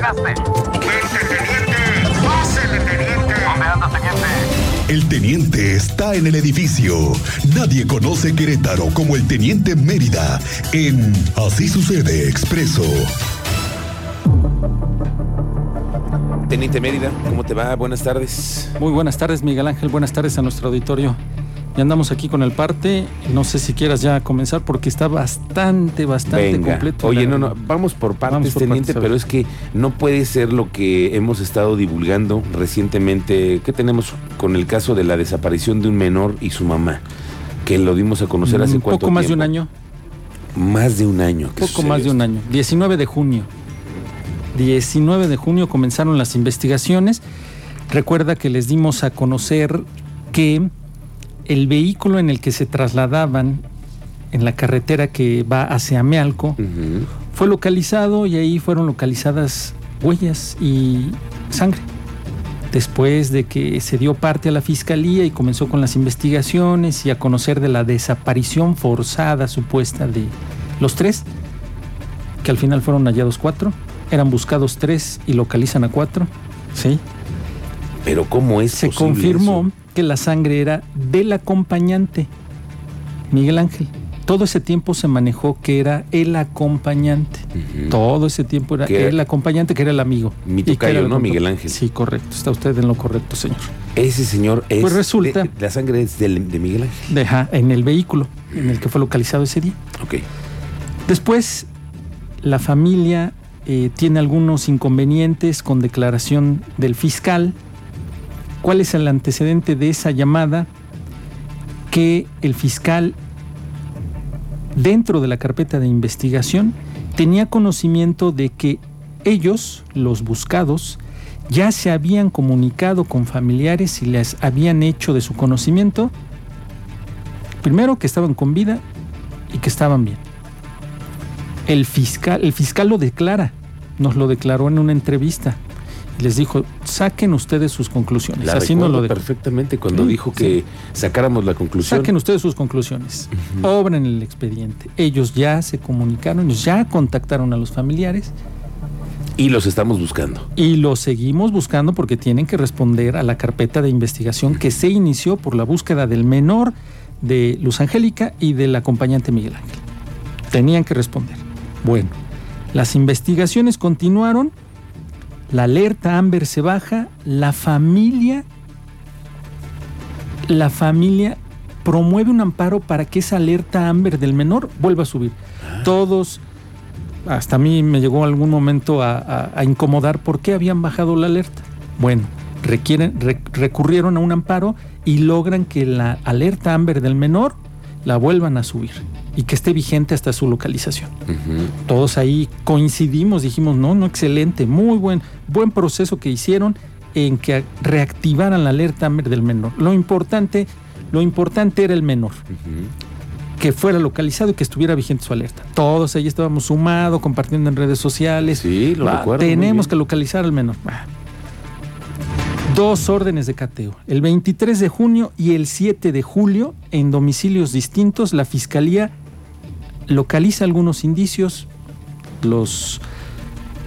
llegaste? teniente! ¡Pásele, teniente! ¿Dónde anda, teniente? El teniente está en el edificio. Nadie conoce Querétaro como el teniente Mérida en Así sucede expreso. Teniente Mérida, ¿cómo te va? Buenas tardes. Muy buenas tardes, Miguel Ángel. Buenas tardes a nuestro auditorio. Ya andamos aquí con el parte. No sé si quieras ya comenzar porque está bastante, bastante Venga. completo. Oye, la- no, no, vamos por partes, Vamos por teniente, partes, pero es que no puede ser lo que hemos estado divulgando recientemente. ¿Qué tenemos con el caso de la desaparición de un menor y su mamá? Que lo dimos a conocer hace Un cuánto poco más de un año. Más de un año. que Poco más de un año. 19 de junio. 19 de junio comenzaron las investigaciones. Recuerda que les dimos a conocer que el vehículo en el que se trasladaban en la carretera que va hacia. Ujú. fue localizado y ahí fueron localizadas huellas y sangre. Después de que se dio parte a la fiscalía y comenzó con las investigaciones y a conocer de la desaparición forzada supuesta de los tres, que al final fueron hallados cuatro, eran buscados tres y localizan a cuatro, ¿sí? Pero ¿cómo es Se posible confirmó eso? Que la sangre era del acompañante, Miguel Ángel. Todo ese tiempo se manejó que era el acompañante. Todo ese tiempo era el acompañante que era el amigo. Mi tocayo, ¿no, Miguel Ángel? Sí, correcto. Está usted en lo correcto, señor. Ese señor es. Pues resulta- de- la sangre es del- de Miguel Ángel. Deja en el vehículo en el que fue localizado ese día. Ok. Después, la familia eh, tiene algunos inconvenientes con declaración del fiscal. ¿Cuál es el antecedente de esa llamada? Que el fiscal, dentro de la carpeta de investigación, tenía conocimiento de que ellos, los buscados, ya se habían comunicado con familiares y les habían hecho de su conocimiento, primero que estaban con vida y que estaban bien. El fiscal, el fiscal lo declara, nos lo declaró en una entrevista. Les dijo, saquen ustedes sus conclusiones. La Así recuerdo lo dejó. perfectamente cuando Sí, dijo que sacáramos la conclusión. Saquen ustedes sus conclusiones. Obren el expediente. Ellos ya se comunicaron, ya contactaron a los familiares Y los estamos buscando. y los seguimos buscando porque tienen que responder a la carpeta de investigación que se inició por la búsqueda del menor de Luz Angélica y del acompañante Miguel Ángel. Tenían que responder. Bueno, las investigaciones continuaron, la alerta Amber se baja, la familia, la familia promueve un amparo para que esa alerta Amber del menor vuelva a subir. Todos, hasta a mí me llegó algún momento a, a- a incomodar por qué habían bajado la alerta. Bueno, requieren, re- recurrieron a un amparo y logran que la alerta Amber del menor la vuelvan a subir y que esté vigente hasta su localización. Todos ahí coincidimos, dijimos, no, no, excelente, muy buen, buen proceso que hicieron en que reactivaran la alerta del menor. Lo importante, lo importante era el menor, que fuera localizado y que estuviera vigente su alerta. Todos ahí estábamos sumados, compartiendo en redes sociales. Sí, lo Va, recuerdo. Tenemos que localizar al menor. Dos órdenes de cateo. El 23 de junio y el 7 de julio, en domicilios distintos, la fiscalía localiza algunos indicios, los,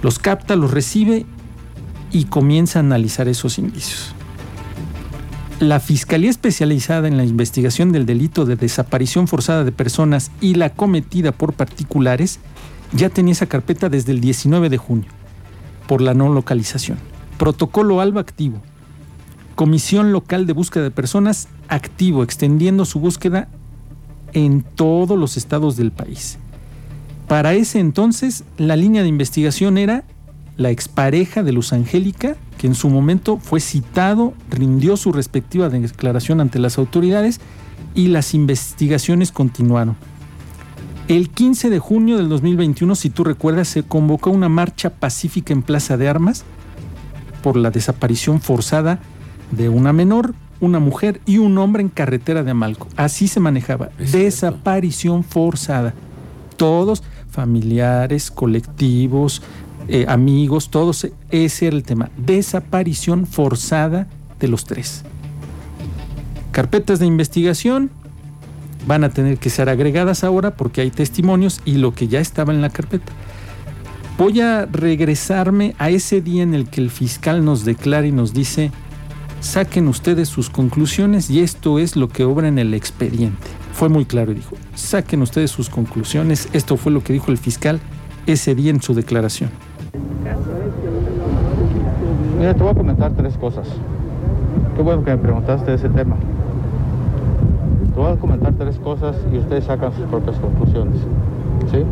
los capta, los recibe y comienza a analizar esos indicios. La Fiscalía Especializada en la Investigación del Delito de Desaparición Forzada de Personas y la cometida por particulares ya tenía esa carpeta desde el 19 de junio por la no localización. Protocolo ALBA activo. Comisión Local de Búsqueda de Personas activo, extendiendo su búsqueda en todos los estados del país. Para ese entonces, la línea de investigación era la expareja de Luz Angélica, que en su momento fue citado, rindió su respectiva declaración ante las autoridades y las investigaciones continuaron. El 15 de junio del 2021, si tú recuerdas, se convocó una marcha pacífica en Plaza de Armas por la desaparición forzada de una menor, una mujer y un hombre en carretera de Amalco. Así se manejaba. Es cierto. Desaparición forzada. Todos, familiares, colectivos, eh, amigos, todos, ese era el tema. Desaparición forzada de los tres. Carpetas de investigación van a tener que ser agregadas ahora porque hay testimonios y lo que ya estaba en la carpeta. voy a regresarme a ese día en el que el fiscal nos declara y nos dice, saquen ustedes sus conclusiones y esto es lo que obra en el expediente. Fue muy claro y dijo, saquen ustedes sus conclusiones, esto fue lo que dijo el fiscal ese día en su declaración. Mira, te voy a comentar tres cosas. Qué bueno que me preguntaste ese tema. Te voy a comentar tres cosas y ustedes sacan sus propias conclusiones. ¿Sí?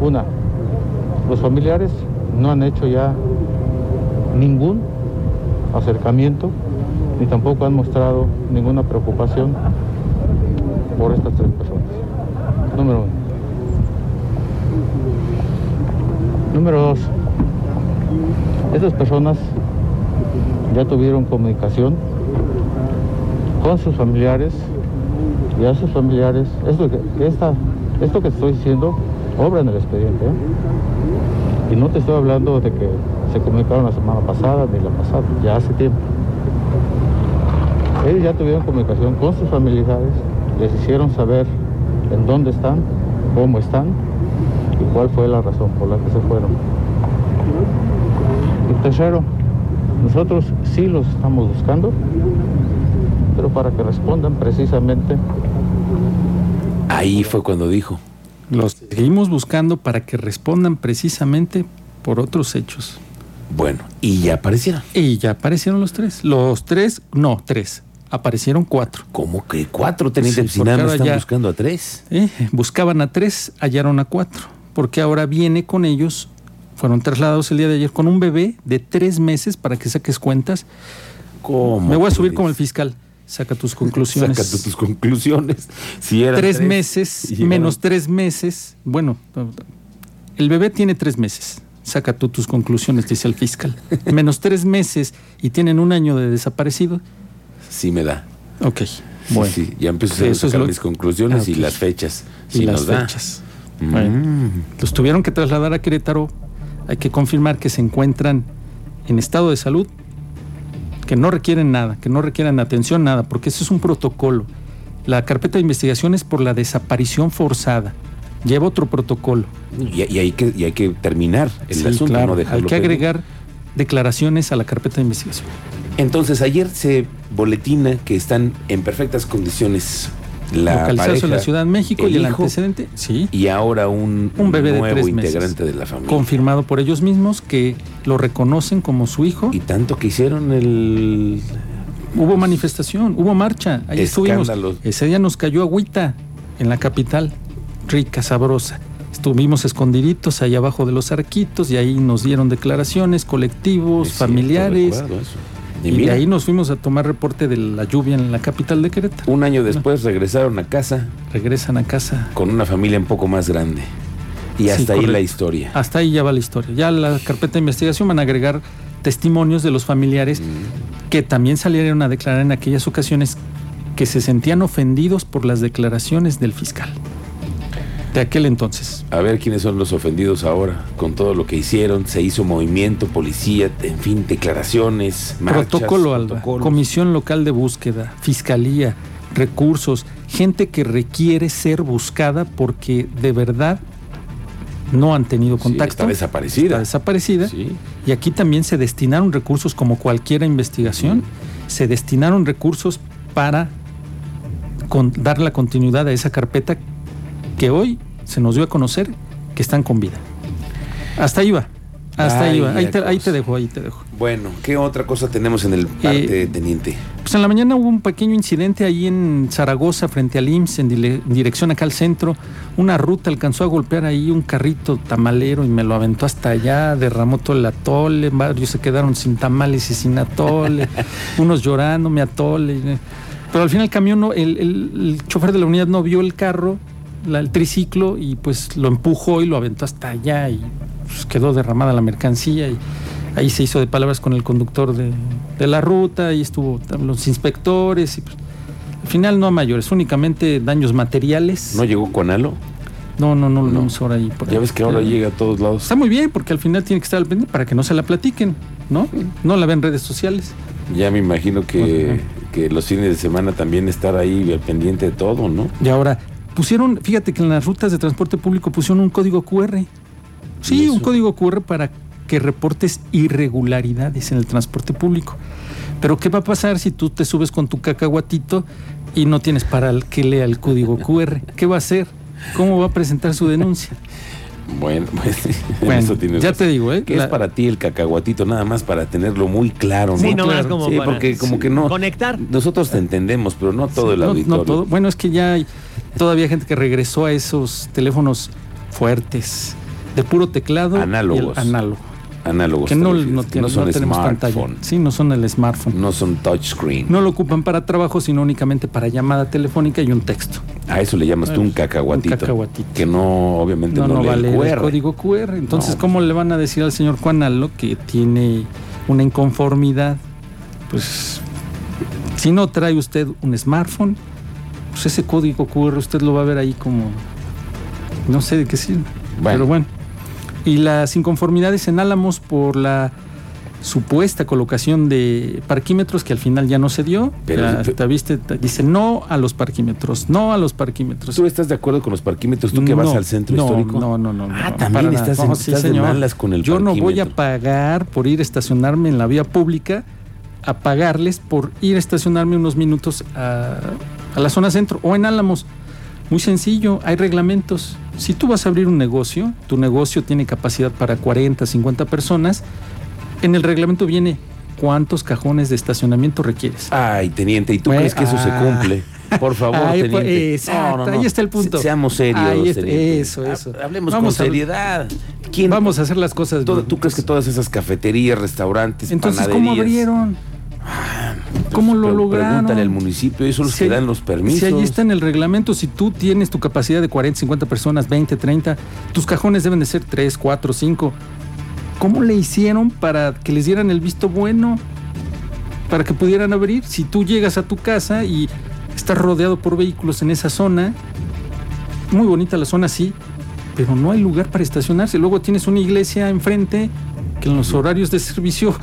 Una, los familiares no han hecho ya ningún acercamiento ni tampoco han mostrado ninguna preocupación por estas tres personas. Número uno. Número dos. Estas personas ya tuvieron comunicación con sus familiares y a sus familiares, esto esta, esto que estoy diciendo, obra en el expediente. ¿eh? Y no te estoy hablando de que se comunicaron la semana pasada ni la pasada, ya hace tiempo. Ellos ya tuvieron comunicación con sus familiares, les hicieron saber en dónde están, cómo están y cuál fue la razón por la que se fueron. Y tercero, nosotros sí los estamos buscando, pero para que respondan precisamente. Ahí fue cuando dijo. Los seguimos buscando para que respondan precisamente por otros hechos. Bueno, y ya aparecieron. Y ya aparecieron los tres. Los tres, no, tres. Aparecieron cuatro. ¿Cómo que cuatro? Teniente, Sí, ahora están ya- buscando a tres. Eh, buscaban a tres, hallaron a cuatro. Porque ahora viene con ellos, fueron trasladados el día de ayer con un bebé de tres meses para que saques cuentas. ¿Cómo? Me voy a subir como el fiscal. Saca tus conclusiones. Saca tus conclusiones. Si eran tres meses, menos tres meses. Bueno, el bebé tiene tres meses. Saca tú tus conclusiones, dice el fiscal. menos tres meses y tienen un año de desaparecido. Sí me da. Ok, bueno. sí, ya empiezo a sacar lo- mis conclusiones Ah, y las fechas. y las nos da. fechas. Mm. Los tuvieron que trasladar a Querétaro. Hay que confirmar que se encuentran en estado de salud, que no requieren nada, que no requieren atención, nada, porque ese es un protocolo. La carpeta de investigación es por la desaparición forzada. Lleva otro protocolo. Y, y hay que, y hay que terminar el Sí, asunto, claro. no Hay dejarlo que pendiente. agregar declaraciones a la carpeta de investigación. Entonces, ayer se boletina que están en perfectas condiciones la Localizados en la Ciudad de México el y el hijo, antecedente, sí, y ahora un, Un bebé de tres meses. integrante de la familia. confirmado por ellos mismos que lo reconocen como su hijo. Y tanto que hicieron el... Hubo manifestación, hubo marcha, ahí estuvimos. Ese día nos cayó agüita en la capital, rica, sabrosa. Estuvimos escondiditos ahí abajo de los arquitos y ahí nos dieron declaraciones, colectivos, Es cierto, familiares. eso. Y, Y, de ahí nos fuimos a tomar reporte de la lluvia en la capital de Querétaro. un año después regresaron a casa Regresan a casa. con una familia un poco más grande. Y Sí, hasta ahí la historia. Hasta ahí ya va la historia. Ya la carpeta de investigación van a agregar testimonios de los familiares Mm. que también salieron a declarar en aquellas ocasiones que se sentían ofendidos por las declaraciones del fiscal. De aquel entonces. A ver quiénes son los ofendidos ahora con todo lo que hicieron. Se hizo movimiento, policía, en fin, declaraciones, marchas, Protocolo, Alba. protocolos. Comisión local de búsqueda, fiscalía, recursos, gente que requiere ser buscada porque de verdad no han tenido Sí, contacto. está desaparecida. Está desaparecida. Sí. Y aquí también se destinaron recursos, como cualquier investigación, se destinaron recursos para con- dar la continuidad a esa carpeta que hoy se nos dio a conocer que están con vida. Hasta ahí va. Hasta ahí va. Ahí te, ahí te dejo, ahí te dejo. Bueno, ¿qué otra cosa tenemos en el parte, Eh, teniente? Pues en la mañana hubo un pequeño incidente ahí en Zaragoza, frente al IMSS, en, dile- en dirección acá al centro. Una ruta alcanzó a golpear ahí un carrito tamalero y me lo aventó hasta allá, derramó todo el atole, varios se quedaron sin tamales y sin atole, unos llorando, me atole. Pero al final el camión, no- el, el- el chofer de la unidad no vio el carro, la- el triciclo, y pues lo empujó y lo aventó hasta allá y pues, quedó derramada la mercancía y ahí se hizo de palabras con el conductor de, de la ruta, ahí estuvo los inspectores y pues, al final no a mayores, únicamente daños materiales. ¿No llegó con Halo? no, no, no, No. ahora ahí. por Ya ahí. ves que ahora Eh, llega a todos lados. Está muy bien porque al final tiene que estar al pendiente para que no se la platiquen, ¿no? No la ven en redes sociales. Ya me imagino que, que los fines de semana también estar ahí al pendiente de todo, ¿no? Y ahora pusieron, fíjate que en las rutas de transporte público pusieron un código QR Sí, ¿Y un código QR para que reportes irregularidades en el transporte público. Pero ¿qué va a pasar si tú te subes con tu cacahuatito y no tienes para el que lea el código QR? ¿Qué va a hacer? ¿Cómo va a presentar su denuncia? Bueno, pues Bueno, eso tienes ya razón. te digo, ¿eh? ¿Qué La- es para ti el cacahuatito? Nada más para tenerlo muy claro, ¿no? Sí, no claro. como Sí, para porque como que no. conectar. Nosotros te entendemos, pero no todo el no, no auditorio. todo. Bueno, es que ya hay todavía gente que regresó a esos teléfonos fuertes, de puro teclado. y el Análogos. análogo. Análogos. Que no, no, que no son no tenemos pantalla. Sí, no son el smartphone. no son touchscreen. No lo ocupan para trabajo, sino únicamente para llamada telefónica y un texto. A eso le llamas tú un cacahuatito. Un cacahuatito. Que no, obviamente, No, no, no, lee vale el el código QR. Entonces. ¿cómo le van a decir al señor Juanalo que tiene una inconformidad? Pues, si no trae usted un smartphone, pues ese código QR usted lo va a ver ahí como, no sé de qué sirve. Bueno. Pero bueno. Y las inconformidades en Álamos por la supuesta colocación de parquímetros que al final ya no se dio. Pero- te viste, te- dice no a los parquímetros, no a los parquímetros. ¿Tú estás de acuerdo con los parquímetros? ¿Tú que vas al centro no, histórico? No, no, no. Ah, no, también estás, en, sí, estás de señor. malas con el Yo no voy a pagar por ir a estacionarme en la vía pública, a pagarles por ir a estacionarme unos minutos a, a la zona centro o en Álamos. Muy sencillo, hay reglamentos. Si tú vas a abrir un negocio, tu negocio tiene capacidad para 40, 50 personas, en el reglamento viene cuántos cajones de estacionamiento requieres. Ay, teniente, ¿y tú crees que eso se ah. cumple? Por favor, pues, teniente. exacto, ahí está el punto. Se- Seamos serios, Ahí está, teniente. eso, eso. Ha- Hablemos Vamos con seriedad. ¿Quién, Vamos a hacer las cosas bien. ¿Tú crees que todas esas cafeterías, restaurantes, Entonces, panaderías... ¿cómo abrieron? ¿Cómo lo Pero lograron? Pregúntale al municipio, ellos son los Si que dan los permisos. Si allí está en el reglamento, si tú tienes tu capacidad de 40, 50 personas, 20, 30, tus cajones deben de ser 3, 4, 5. ¿Cómo le hicieron para que les dieran el visto bueno? Para que pudieran abrir. Si tú llegas a tu casa y estás rodeado por vehículos en esa zona, muy bonita la zona, sí, pero no hay lugar para estacionarse. Luego tienes una iglesia enfrente que en los horarios de servicio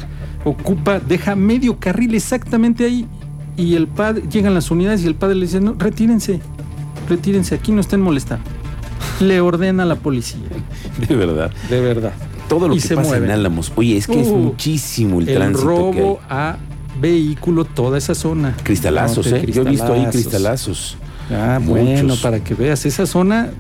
ocupa, deja medio carril exactamente ahí. Y el padre, llegan las unidades y el padre le dice, no, retírense, retírense, aquí no estén molestando. Le ordena a la policía. De verdad. De verdad. Todo lo Y que se pasa en mueven. Álamos. Oye, es que es Uh, muchísimo el, El, tránsito que hay. robo a vehículo, toda esa zona. Cristalazos, No, ¿eh? Yo he visto ahí cristalazos. Ah, Muchos. bueno, para que veas, esa zona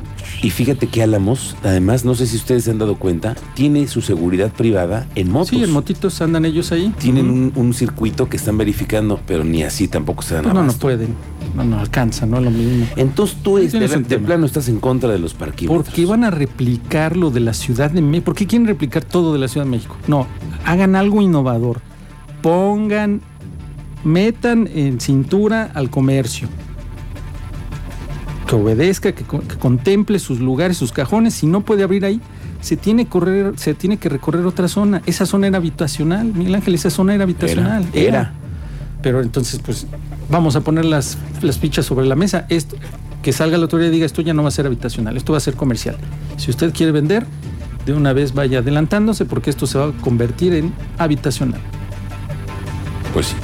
Y fíjate que Álamos, además, no sé si ustedes se han dado cuenta, tiene su seguridad privada en motos. Sí, en motitos andan ellos ahí. Tienen un, un circuito que están verificando, pero ni así tampoco se dan Pues no, no pueden. No, no alcanza, no es lo mismo. Entonces tú es, de, plano estás en contra de los parquímetros. Porque van a replicar lo de la Ciudad de México. ¿Por qué quieren replicar todo de la Ciudad de México? No, hagan algo innovador. Pongan, metan en cintura al comercio. Que obedezca, que, co- que contemple sus lugares, sus cajones. Si no puede abrir ahí, se tiene, correr, se tiene que recorrer otra zona. Esa zona era habitacional, Miguel Ángel, esa zona era habitacional. Era, era. Pero entonces, pues, vamos a poner las, las fichas sobre la mesa. Esto, que salga la autoridad y diga, esto ya no va a ser habitacional, esto va a ser comercial. Si usted quiere vender, de una vez vaya adelantándose porque esto se va a convertir en habitacional. Pues sí.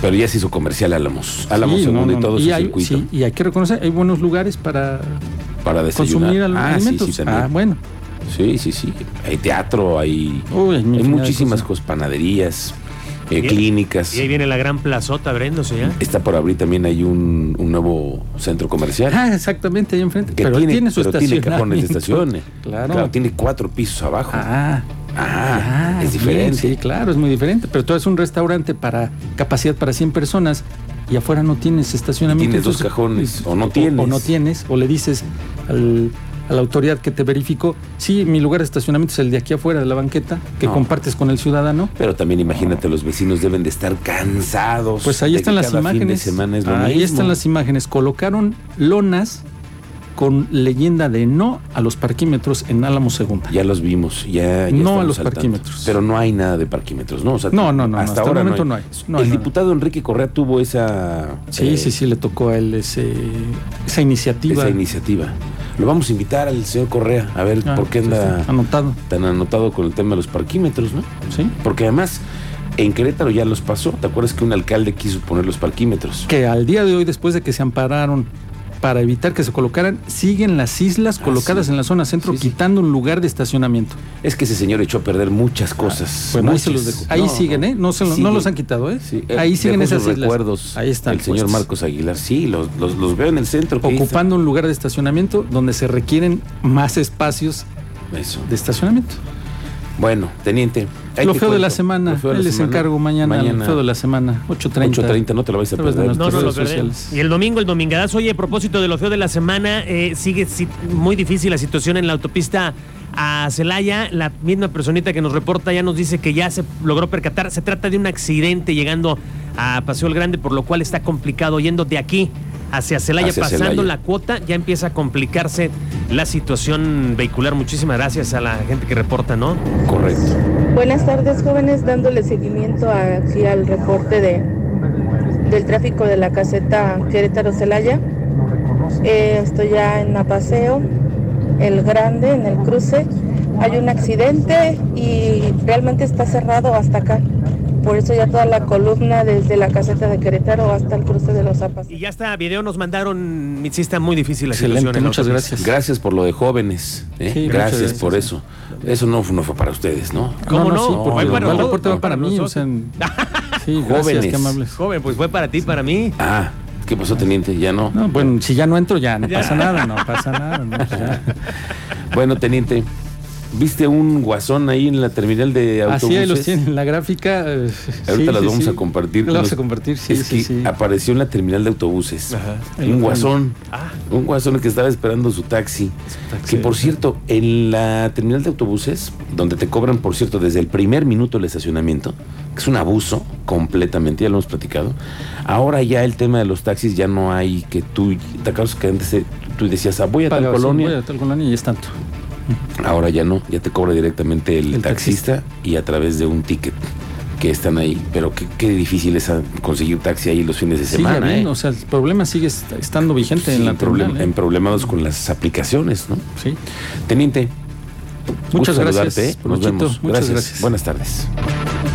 Pero ya se hizo comercial Álamos. Álamos Sí, segundo no, y todo su hay, circuito. sí, y hay que reconocer, hay buenos lugares para para desayunar. consumir ah, alimentos. Sí, sí, también. ah, bueno. Sí, sí, sí. Hay teatro, hay, Uy, hay muchísimas cosas. panaderías, eh, Y- clínicas. Y ahí viene la gran plazota abriéndose ya. Está por abrir también hay un, un nuevo centro comercial. Ah, exactamente, ahí enfrente. que pero tiene, tiene su pero tiene cajones de estacionamiento. estaciones. Claro. tiene cuatro pisos abajo. Ah, Ah, es bien, diferente. sí, claro, es muy diferente. Pero tú es un restaurante para capacidad para 100 personas y afuera no tienes estacionamiento. Tienes dos cajones, o no tienes. O, no tienes, o le dices al- a la autoridad que te verificó, sí, mi lugar de estacionamiento es el de aquí afuera de la banqueta, que No. compartes con el ciudadano. Pero también imagínate, los vecinos deben de estar cansados. Pues ahí están las cada fin de imágenes. semana es lo ahí mismo. están las imágenes. Colocaron lonas con leyenda de no a los parquímetros en Álamo Segunda. Ya los vimos, ya, ya No a los parquímetros. Pero no hay nada de parquímetros, ¿no? O sea, No, no, no, Hasta, hasta el ahora momento no no hay. el hay, no hay. diputado Enrique Correa tuvo esa, Sí, eh, sí, sí, le tocó a él ese, esa iniciativa. esa iniciativa. Lo vamos a invitar al señor Correa a ver Ah, por qué sí, anda sí, anotado. tan anotado con el tema de los parquímetros, ¿no? Sí. Porque además en Querétaro ya los pasó. ¿Te acuerdas que un alcalde quiso poner los parquímetros? Que al día de hoy, después de que se ampararon para evitar que se colocaran, siguen las islas Ah, colocadas sí. en la zona centro, Sí, sí. quitando un lugar de estacionamiento. Es que ese señor echó a perder muchas cosas. Bueno, ahí, muchas. se los dejo. Ahí No, siguen, ¿eh? No, se lo- no los han quitado, ¿eh? Sí, eh, Ahí siguen esas islas. recuerdos. Ahí están. El señor puestos. Marcos Aguilar. Sí, los, los, los veo en el centro. Ocupando un lugar de estacionamiento donde se requieren más espacios. Eso. de estacionamiento. Bueno, teniente. lo feo de la semana. Lo feo de Ahí la les semana. encargo mañana, el feo de la semana. 8.30. 8.30, no te lo vais a perder. No, no lo sociales. Y el domingo, el domingadazo. Oye, a propósito de lo feo de la semana, eh, sigue si- muy difícil la situación en la autopista a Celaya. La misma personita que nos reporta ya nos dice que ya se logró percatar. Se trata de un accidente llegando a Paseo el Grande, por lo cual está complicado yendo de aquí hacia Celaya, Hacia pasando Celaya. la cuota, ya empieza a complicarse la situación vehicular. Muchísimas gracias a la gente que reporta, ¿no? Correcto. Buenas tardes, jóvenes, dándole seguimiento aquí al reporte de, del tráfico de la caseta Querétaro-Celaya. Eh, estoy ya en Apaseo, el grande, en el cruce. Hay un accidente y realmente está cerrado hasta acá. Por eso ya toda la columna desde la caseta de Querétaro hasta el cruce de los Zapas. Y ya está, video nos mandaron, sí está muy difícil la Excelente, situación. en la muchas gracias. Gracias por lo de jóvenes. ¿eh? Sí, muchas gracias, gracias. por eso. Eso no, fue- no fue para ustedes, ¿no? ¿Cómo no? No, porque no, el reporte va para para mí. O nosotros. sea, en- sí, gracias, Jóvenes. qué amables. Joven, pues fue para ti, para mí. Ah, ¿qué pasó, teniente? Ya no. No, bueno, si ya no entro, ya no Ya. pasa nada, no pasa nada. no, pues. Bueno, teniente, ¿viste un guasón ahí en la terminal de autobuses? Así ahí los tienen en la gráfica. eh, Ahorita sí, las sí, vamos sí. a compartir. Las vamos a compartir, sí, es que apareció en la terminal de autobuses. Ajá. Un guasón. Ah. Un guasón que estaba esperando su taxi. Que por cierto, en la terminal de autobuses, donde te cobran, por cierto, desde el primer minuto el estacionamiento, que es un abuso completamente, ya lo hemos platicado. Ahora ya el tema de los taxis ya no hay que tú, te acuerdas que antes eh, tú decías, ah, voy a tal colonia. voy a tal colonia y es tanto. Ahora ya no, ya te cobra directamente el, El taxista, y a través de un ticket que están ahí. Pero qué, qué difícil es conseguir taxi ahí los fines de semana. ¿eh? o sea, el problema sigue est- estando vigente Sí, en la problem- terminal, ¿eh? en problemados con las aplicaciones, ¿no? Sí. Teniente, Muchas gracias, saludarte, ¿eh? Nos vemos. muchas gracias. Buenas tardes.